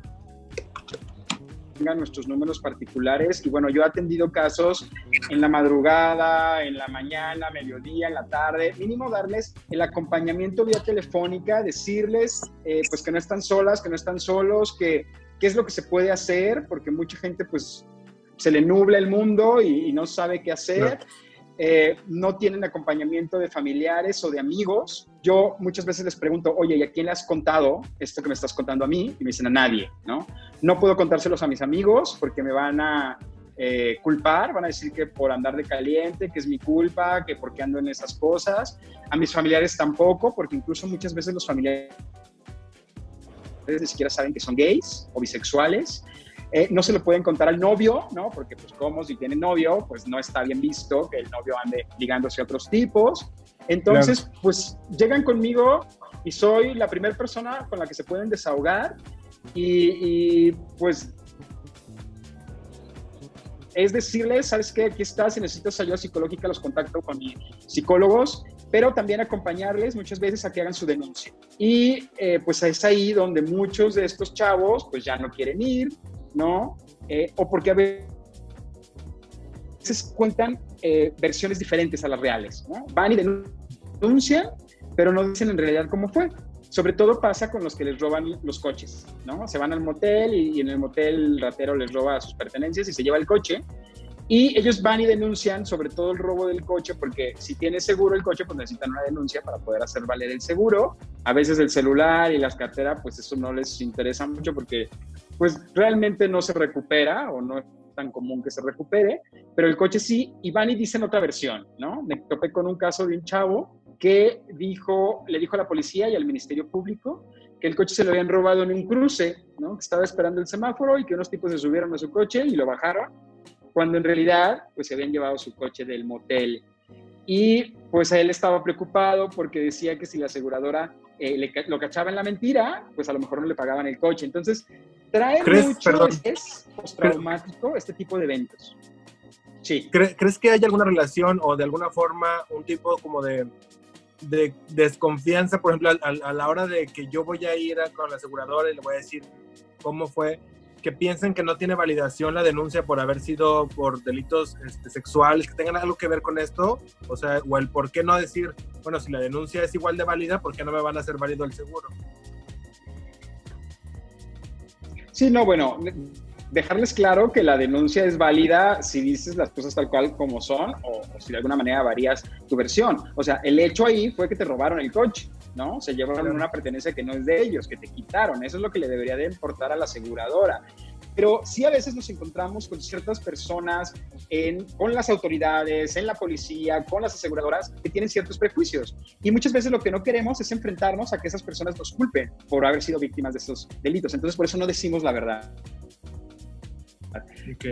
tenga nuestros números particulares. Y bueno, yo he atendido casos en la madrugada, en la mañana, mediodía, en la tarde, mínimo darles el acompañamiento vía telefónica, decirles eh, pues que no están solas, que no están solos, que qué es lo que se puede hacer, porque mucha gente pues se le nubla el mundo y, no sabe qué hacer. Eh, no tienen acompañamiento de familiares o de amigos. Yo muchas veces les pregunto, oye, ¿y a quién le has contado esto que me estás contando a mí? Y me dicen a nadie, ¿no? No puedo contárselos a mis amigos porque me van a eh, culpar, van a decir que por andar de caliente, que es mi culpa, que porque ando en esas cosas. A mis familiares tampoco, porque incluso muchas veces los familiares ni siquiera saben que son gays o bisexuales. Eh, no se lo pueden contar al novio, ¿no? Porque, pues, como si tiene novio, pues no está bien visto que el novio ande ligándose a otros tipos. Entonces, pues, llegan conmigo y soy la primera persona con la que se pueden desahogar y, pues es decirles, ¿sabes qué? Aquí estás, si necesitas ayuda psicológica, los contacto con mis psicólogos, pero también acompañarles muchas veces a que hagan su denuncia. Y eh, pues es ahí donde muchos de estos chavos pues ya no quieren ir, ¿no? Eh, o porque a veces cuentan eh, versiones diferentes a las reales, ¿no? Van y denuncian, pero no dicen en realidad cómo fue. Sobre todo pasa con los que les roban los coches, ¿no? Se van al motel y, en el motel el ratero les roba sus pertenencias y se lleva el coche. Y ellos van y denuncian sobre todo el robo del coche porque si tiene seguro el coche, pues necesitan una denuncia para poder hacer valer el seguro. A veces el celular y las carteras, pues eso no les interesa mucho porque pues realmente no se recupera o no es tan común que se recupere, pero el coche sí, y van y dicen otra versión, ¿no? Me topé con un caso de un chavo que dijo, le dijo a la policía y al Ministerio Público que el coche se lo habían robado en un cruce, ¿no? Que estaba esperando el semáforo y que unos tipos se subieron a su coche y lo bajaron, cuando en realidad pues se habían llevado su coche del motel. Y pues él estaba preocupado porque decía que si la aseguradora eh, lo cachaba en la mentira, pues a lo mejor no le pagaban el coche. Entonces, trae mucho es postraumático este tipo de eventos. Sí. ¿Crees que hay alguna relación o de alguna forma un tipo como de, de desconfianza, por ejemplo, a, la hora de que yo voy a ir con la aseguradora y le voy a decir cómo fue, que piensen que no tiene validación la denuncia por haber sido por delitos este, sexuales, que tengan algo que ver con esto, o sea, o el por qué no decir, bueno, si la denuncia es igual de válida, ¿por qué no me van a hacer válido el seguro? Sí, no, bueno, dejarles claro que la denuncia es válida si dices las cosas tal cual como son o, si de alguna manera varías tu versión. O sea, el hecho ahí fue que te robaron el coche, ¿no? Se llevaron una pertenencia que no es de ellos, que te quitaron. Eso es lo que le debería de importar a la aseguradora. Pero sí a veces nos encontramos con ciertas personas, con las autoridades, en la policía, con las aseguradoras, que tienen ciertos prejuicios. Y muchas veces lo que no queremos es enfrentarnos a que esas personas nos culpen por haber sido víctimas de esos delitos. Entonces por eso no decimos la verdad.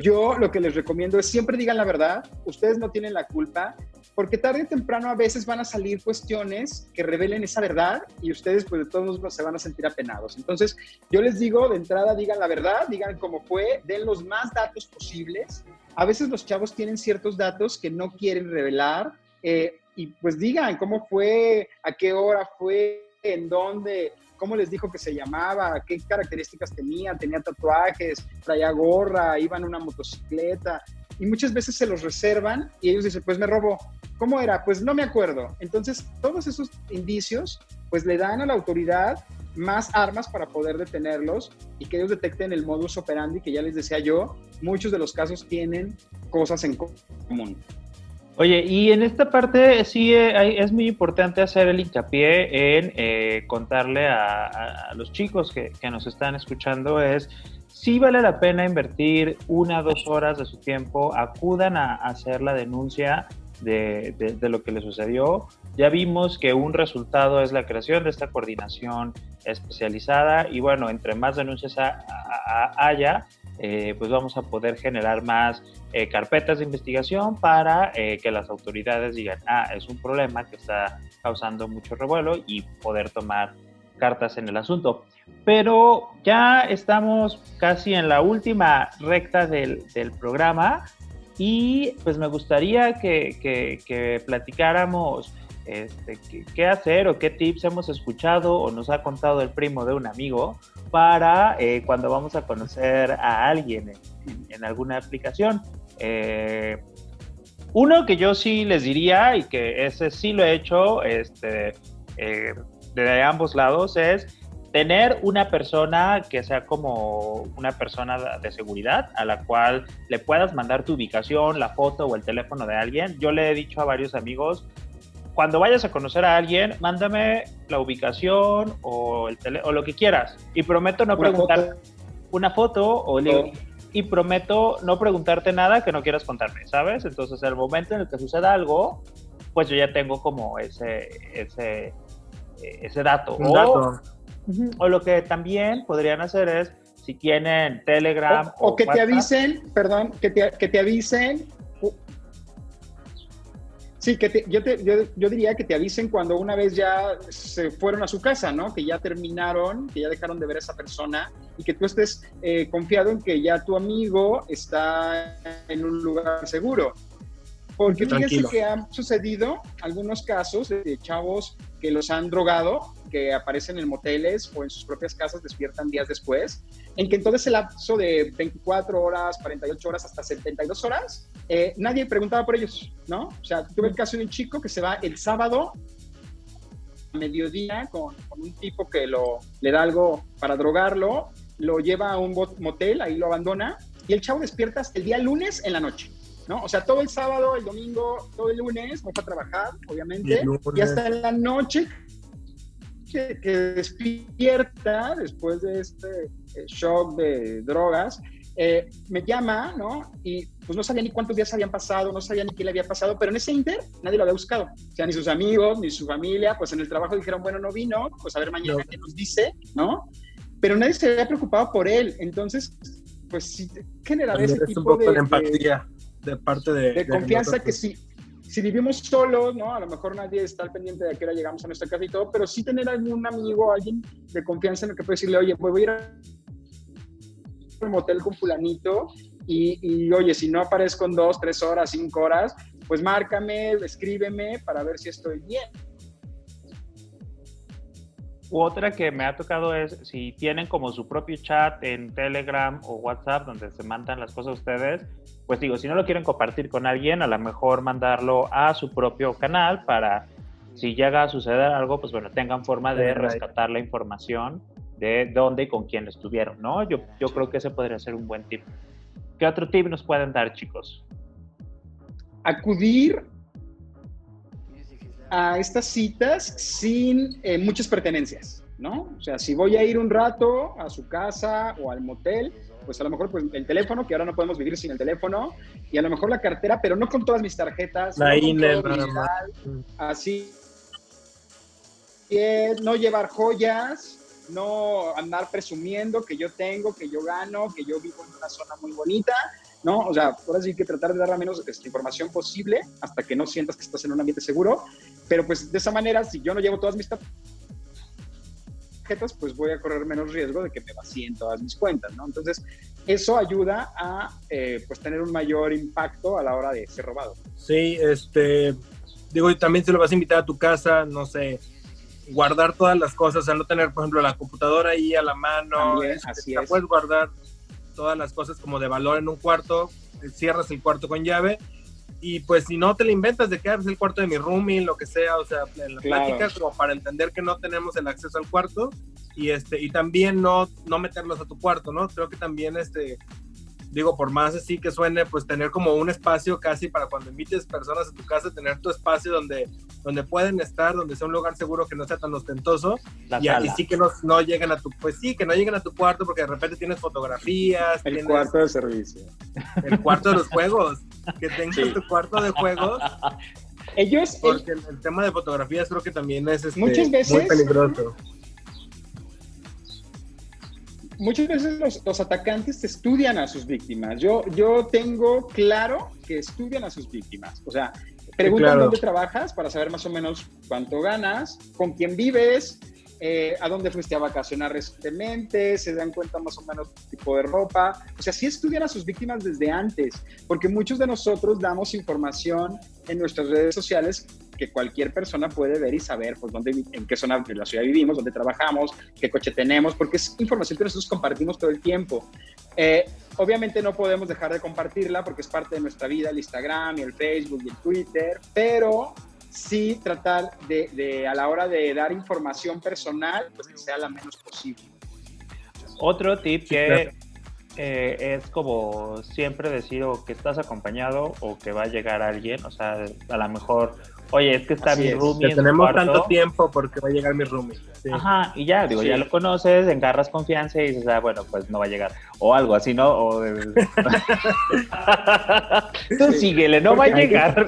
Yo lo que les recomiendo es siempre digan la verdad, ustedes no tienen la culpa, porque tarde o temprano a veces van a salir cuestiones que revelen esa verdad y ustedes pues de todos modos se van a sentir apenados. Entonces yo les digo de entrada, digan la verdad, digan cómo fue, den los más datos posibles. A veces los chavos tienen ciertos datos que no quieren revelar eh, y pues digan cómo fue, a qué hora fue, en dónde, cómo les dijo que se llamaba, qué características tenía, tenía tatuajes, traía gorra, iba en una motocicleta. Y muchas veces se los reservan y ellos dicen, pues me robó. ¿Cómo era? Pues no me acuerdo. Entonces, todos esos indicios, pues le dan a la autoridad más armas para poder detenerlos y que ellos detecten el modus operandi que ya les decía yo, muchos de los casos tienen cosas en común. Oye, y en esta parte sí eh, es muy importante hacer el hincapié en eh, contarle a, los chicos que, nos están escuchando es si vale la pena invertir una dos horas de su tiempo, acudan a, hacer la denuncia de, de, lo que le sucedió. Ya vimos que un resultado es la creación de esta coordinación especializada y bueno, entre más denuncias haya, eh, pues vamos a poder generar más eh, carpetas de investigación para eh, que las autoridades digan, ah, es un problema que está causando mucho revuelo y poder tomar cartas en el asunto. Pero ya estamos casi en la última recta del, programa y pues me gustaría que, que platicáramos este, qué, hacer o qué tips hemos escuchado o nos ha contado el primo de un amigo para eh, cuando vamos a conocer a alguien en, alguna aplicación. Eh, uno que yo sí les diría y que ese sí lo he hecho este, eh, de ambos lados es tener una persona que sea como una persona de seguridad a la cual le puedas mandar tu ubicación, la foto o el teléfono de alguien. Yo le he dicho a varios amigos, cuando vayas a conocer a alguien, mándame la ubicación o, el o lo que quieras. Y prometo no preguntar una foto o y prometo no preguntarte nada que no quieras contarme, ¿sabes? Entonces, el momento en el que suceda algo, pues yo ya tengo como ese, ese, ese dato. Un dato. O lo que también podrían hacer es, si tienen Telegram o, que te avisen, perdón, que te, que te avisen. Sí, que yo, te, yo, diría que te avisen cuando una vez ya se fueron a su casa, ¿no? Que ya terminaron, que ya dejaron de ver a esa persona y que tú estés eh, confiado en que ya tu amigo está en un lugar seguro. Porque fíjense que han sucedido algunos casos de chavos que los han drogado que aparecen en moteles o en sus propias casas despiertan días después, en que entonces el lapso de 24 horas, 48 horas, hasta 72 horas, eh, nadie preguntaba por ellos, ¿no? O sea, tuve el caso de un chico que se va el sábado a mediodía con, un tipo que lo, le da algo para drogarlo, lo lleva a un motel, ahí lo abandona, y el chavo despierta hasta el día lunes en la noche. ¿no? O sea, todo el sábado, el domingo, todo el lunes, fue a trabajar, obviamente, y, y hasta la noche que, despierta después de este eh, shock de drogas, eh, me llama, ¿no? Y pues no sabía ni cuántos días habían pasado, no sabía ni qué le había pasado, pero en ese inter nadie lo había buscado. O sea, ni sus amigos, ni su familia, pues en el trabajo dijeron, bueno, no vino, pues a ver mañana qué nos dice, ¿no? Pero nadie se había preocupado por él. Entonces, pues sí, generar ese tipo de, empatía de, parte de... De, confianza que sí si vivimos solos, ¿no? A lo mejor nadie está al pendiente de a qué hora llegamos a nuestra casa y todo, pero sí tener algún amigo, alguien de confianza en el que puede decirle, oye, pues voy a ir a un motel con fulanito y, y, oye, si no aparezco en dos, tres horas, cinco horas, pues márcame, escríbeme para ver si estoy bien. Otra que me ha tocado es si tienen como su propio chat en Telegram o WhatsApp donde se mandan las cosas a ustedes, pues digo, si no lo quieren compartir con alguien, a lo mejor mandarlo a su propio canal para si llega a suceder algo, pues bueno, tengan forma de rescatar la información de dónde y con quién estuvieron, ¿no? Yo, yo creo que ese podría ser un buen tip. ¿Qué otro tip nos pueden dar, chicos? Acudir a estas citas sin eh, muchas pertenencias, ¿no? O sea, si voy a ir un rato a su casa o al motel, pues a lo mejor pues, el teléfono, que ahora no podemos vivir sin el teléfono, y a lo mejor la cartera, pero no con todas mis tarjetas. La no Así. no llevar joyas, no andar presumiendo que yo tengo, que yo gano, que yo vivo en una zona muy bonita, ¿no? O sea, ahora sí que tratar de dar la menos esta información posible hasta que no sientas que estás en un ambiente seguro pero pues de esa manera, si yo no llevo todas mis tarjetas, pues voy a correr menos riesgo de que me vacíen todas mis cuentas, ¿no? Entonces, eso ayuda a eh, pues tener un mayor impacto a la hora de ser robado. Sí, este, digo, también si lo vas a invitar a tu casa, no sé, guardar todas las cosas, o sea, no tener, por ejemplo, la computadora ahí a la mano, también, este, así es. puedes guardar todas las cosas como de valor en un cuarto, cierras el cuarto con llave y pues si no te la inventas de que es el cuarto de mi roomie, lo que sea, o sea, en la plática como para entender que no tenemos el acceso al cuarto y este y también no no meterlos a tu cuarto, ¿no? Creo que también este digo, por más así que suene, pues tener como un espacio casi para cuando invites personas a tu casa, tener tu espacio donde, donde pueden estar, donde sea un lugar seguro que no sea tan ostentoso. y aquí sí que no, no lleguen a tu, pues sí, que no lleguen a tu cuarto porque de repente tienes fotografías. El cuarto de servicio. El cuarto de los juegos. Que *laughs* tengas tu cuarto de juegos. Ellos. Porque el, tema de fotografías creo que también es este, muchas veces, muy peligroso muchas veces los, atacantes estudian a sus víctimas. Yo, yo tengo claro que estudian a sus víctimas. O sea, preguntan dónde trabajas para saber más o menos cuánto ganas, con quién vives, eh, a dónde fuiste a vacacionar recientemente, se dan cuenta más o menos tipo de ropa. O sea, sí estudian a sus víctimas desde antes, porque muchos de nosotros damos información en nuestras redes sociales que cualquier persona puede ver y saber pues, dónde, en qué zona de la ciudad vivimos, dónde trabajamos, qué coche tenemos, porque es información que nosotros compartimos todo el tiempo. Eh, obviamente no podemos dejar de compartirla porque es parte de nuestra vida, el Instagram y el Facebook y el Twitter, pero sí tratar de, a la hora de dar información personal, pues que sea la menos posible. Otro tip que eh, es como siempre decir o que estás acompañado o que va a llegar alguien, o sea, a lo mejor, oye, es que está mi roomie. tenemos tanto tiempo porque va a llegar mi roomie. Ajá, y ya, digo, ya lo conoces, engarras confianza y dices, ah, bueno, pues no va a llegar. O algo así, ¿no? O *laughs* Tú síguele, no va a llegar.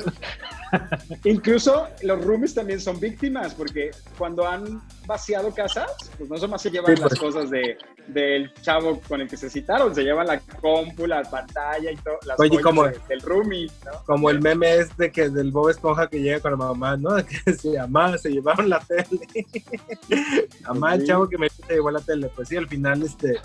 Incluso los roomies también son víctimas, porque cuando han vaciado casas, pues no más se llevan las pues. cosas de, del chavo con el que se citaron, se llevan la compu, la pantalla y todo, las Oye, como, del roomie, Como el meme es de que del Bob Esponja que llega con la mamá, ¿no? *laughs* Que se llama, se llevaron la tele. *laughs* mamá, el chavo que me llevó la tele, pues sí, al final este,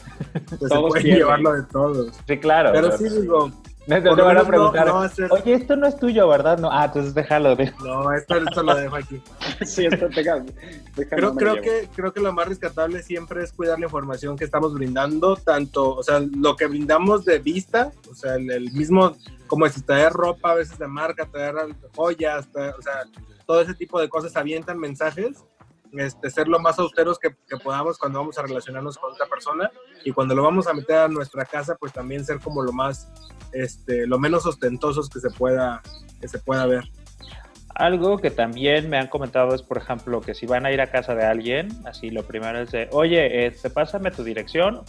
pues se puede llevarlo de todos. Sí, claro. Pero sí digo, me te, van a preguntar, oye, esto no es tuyo, ¿verdad? No, ah, entonces déjalo. *laughs* No, esto, esto, lo dejo aquí. *laughs* sí, esto te creo, creo, que, creo que lo más rescatable siempre es cuidar la información que estamos brindando, tanto, o sea, lo que brindamos de vista, o sea, el, mismo, como si traer ropa a veces de marca, traer joyas, o sea, todo ese tipo de cosas avientan mensajes este, ser lo más austeros que, podamos cuando vamos a relacionarnos con otra persona y cuando lo vamos a meter a nuestra casa, pues también ser como lo más, este, lo menos ostentosos que se pueda, que se pueda ver. Algo que también me han comentado es, por ejemplo, que si van a ir a casa de alguien, así lo primero es de, oye, este, pásame tu dirección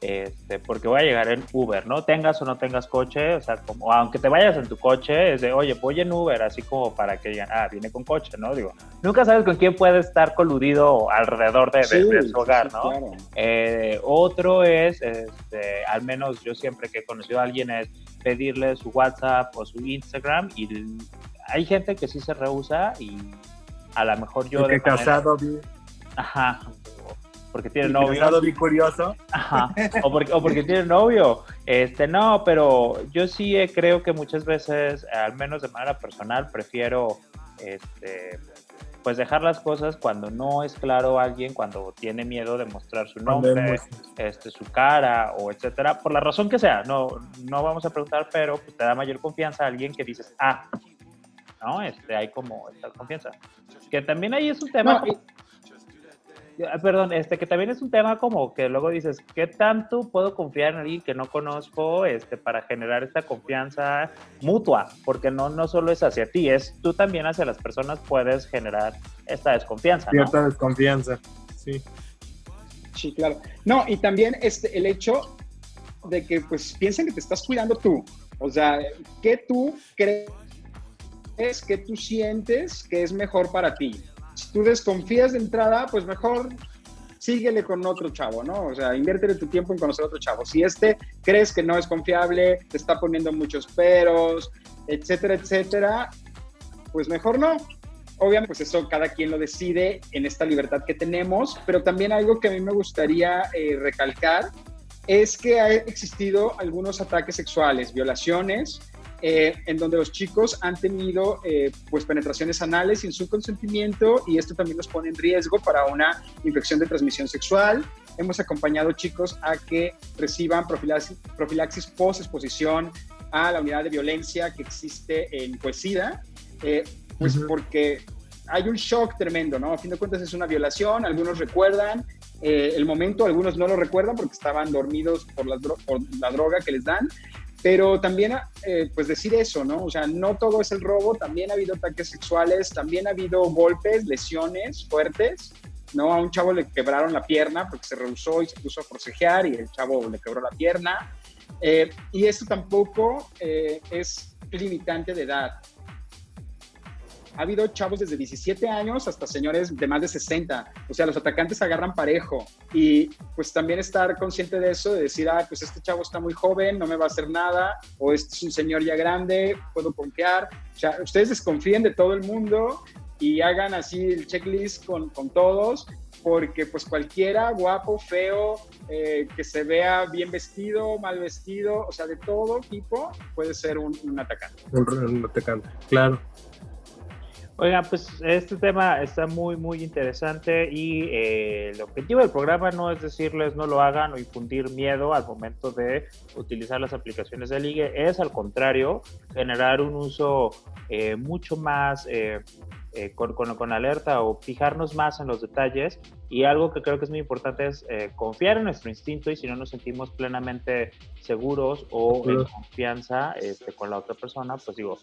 este, porque voy a llegar en Uber, ¿no? Tengas o no tengas coche, o sea, como, aunque te vayas en tu coche, es de, oye, voy en Uber, así como para que digan, ah, viene con coche, ¿no? Digo, nunca sabes con quién puede estar coludido alrededor de, su hogar, ¿no? Eh, otro es, este, al menos yo siempre que he conocido a alguien, es pedirle su WhatsApp o su Instagram y hay gente que sí se rehúsa y a lo mejor yo... De casado, Ajá, porque tiene novio. bien curioso. Ajá. *laughs* O porque, o porque tiene novio. Este, no, pero yo sí creo que muchas veces, al menos de manera personal, prefiero este, pues dejar las cosas cuando no es claro alguien, cuando tiene miedo de mostrar su nombre, este, su cara o etcétera, por la razón que sea. No, no vamos a preguntar, pero pues, te da mayor confianza a alguien que dices, ah, ¿no? Este, hay como esta confianza. Que también ahí es un tema. Ah, perdón, este que también es un tema como que luego dices, ¿qué tanto puedo confiar en alguien que no conozco este, para generar esta confianza mutua? Porque no, no solo es hacia ti, es tú también hacia las personas puedes generar esta desconfianza. Cierta desconfianza, sí. Sí, claro. No, y también este, el hecho de que pues piensen que te estás cuidando tú. O sea, ¿qué tú crees que tú sientes que es mejor para ti? Si tú desconfías de entrada, pues mejor síguele con otro chavo, ¿no? O sea, inviértele tu tiempo en conocer otro chavo. Si este crees que no es confiable, te está poniendo muchos peros, etcétera, etcétera, pues mejor no. Obviamente, pues eso cada quien lo decide en esta libertad que tenemos, pero también algo que a mí me gustaría eh, recalcar es que ha existido algunos ataques sexuales, violaciones, eh, en donde los chicos han tenido eh, pues penetraciones anales sin su consentimiento y esto también los pone en riesgo para una infección de transmisión sexual. Hemos acompañado chicos a que reciban profilaxis, profilaxis post-exposición a la unidad de violencia que existe en Poesida, eh, pues porque hay un shock tremendo, ¿no? A fin de cuentas es una violación, algunos recuerdan el momento, algunos no lo recuerdan porque estaban dormidos por la, por la droga que les dan, pero también, eh, pues decir eso, ¿no? O sea, no todo es el robo, también ha habido ataques sexuales, también ha habido golpes, lesiones fuertes, ¿no? A un chavo le quebraron la pierna porque se rehusó y se puso a forcejear y el chavo le quebró la pierna. Eh, y esto tampoco eh, es limitante de edad ha habido chavos desde 17 años hasta señores de más de 60. O sea, los atacantes agarran parejo. Y pues también estar consciente de eso, de decir, ah, pues este chavo está muy joven, no me va a hacer nada, o este es un señor ya grande, puedo confiar. O sea, ustedes desconfíen de todo el mundo y hagan así el checklist con, con todos, porque pues cualquiera, guapo, feo, eh, que se vea bien vestido, mal vestido, o sea, de todo tipo, puede ser un, un atacante. Un, un atacante, claro. Oigan, pues este tema está muy, muy interesante y eh, el objetivo del programa no es decirles no lo hagan o infundir miedo al momento de utilizar las aplicaciones de ligue, es al contrario, generar un uso eh, mucho más... Eh, eh, con, con, alerta o fijarnos más en los detalles. Y algo que creo que es muy importante es eh, confiar en nuestro instinto y si no nos sentimos plenamente seguros o en confianza este, con la otra persona, pues digo,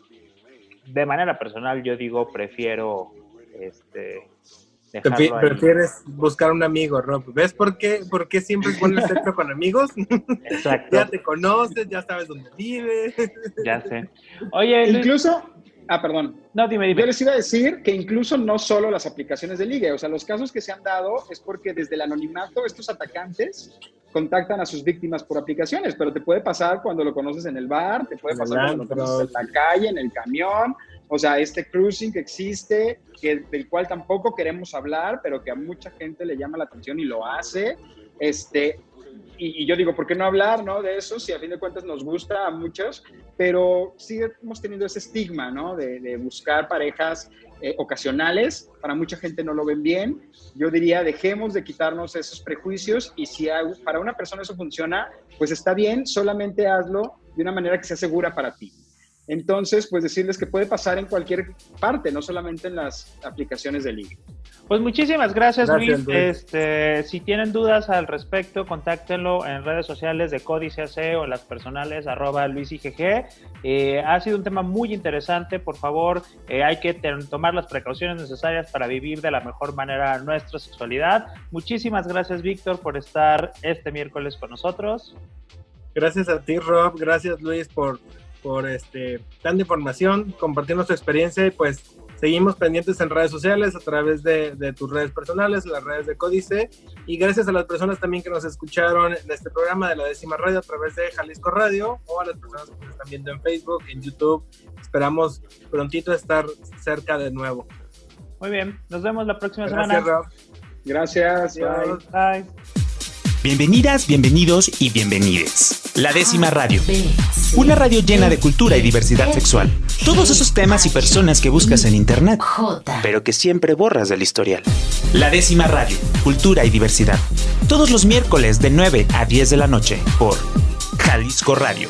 de manera personal yo digo, prefiero este, prefieres buscar un amigo, Rob. ¿Ves por qué, por qué siempre es bueno el sexo con amigos? *laughs* Exacto. ya te conoces, ya sabes dónde vives. Ya sé. Oye, incluso, Ah, perdón. No, dime, dime. Yo les iba a decir que incluso no solo las aplicaciones de ligue, o sea, los casos que se han dado es porque desde el anonimato estos atacantes contactan a sus víctimas por aplicaciones, pero te puede pasar cuando lo conoces en el bar, te puede pasar cuando lo conoces en la calle, en el camión, o sea, este cruising que existe, que, del cual tampoco queremos hablar, pero que a mucha gente le llama la atención y lo hace, este, y, yo digo, ¿por qué no hablar ¿no? de eso si a fin de cuentas nos gusta a muchos? Pero sí hemos tenido ese estigma ¿no? de, buscar parejas eh, ocasionales. Para mucha gente no lo ven bien. Yo diría, dejemos de quitarnos esos prejuicios y si para una persona eso funciona, pues está bien, solamente hazlo de una manera que sea segura para ti. Entonces, pues decirles que puede pasar en cualquier parte, no solamente en las aplicaciones de liga. Pues muchísimas gracias, Luis. Este, si tienen dudas al respecto, contáctenlo en redes sociales de Códice AC o en las personales arroba luisigg. Eh, ha sido un tema muy interesante. Por favor, eh, hay que tomar las precauciones necesarias para vivir de la mejor manera nuestra sexualidad. Muchísimas gracias, Víctor, por estar este miércoles con nosotros. Gracias a ti, Rob. Gracias, Luis, por, por este, tanta información, compartiendo su experiencia y pues Seguimos pendientes en redes sociales, a través de, tus redes personales, las redes de Códice. Y gracias a las personas también que nos escucharon en este programa de la décima radio a través de Jalisco Radio o a las personas que nos están viendo en Facebook, en YouTube. Esperamos prontito estar cerca de nuevo. Muy bien, nos vemos la próxima gracias, semana. Rob. Gracias, bye. Bienvenidas, bienvenidos y bienvenides. La décima radio. Una radio llena de cultura y diversidad sexual. Todos esos temas y personas que buscas en internet, pero que siempre borras del historial. La décima radio. Cultura y diversidad. Todos los miércoles de 9 a 10 de la noche por Jalisco Radio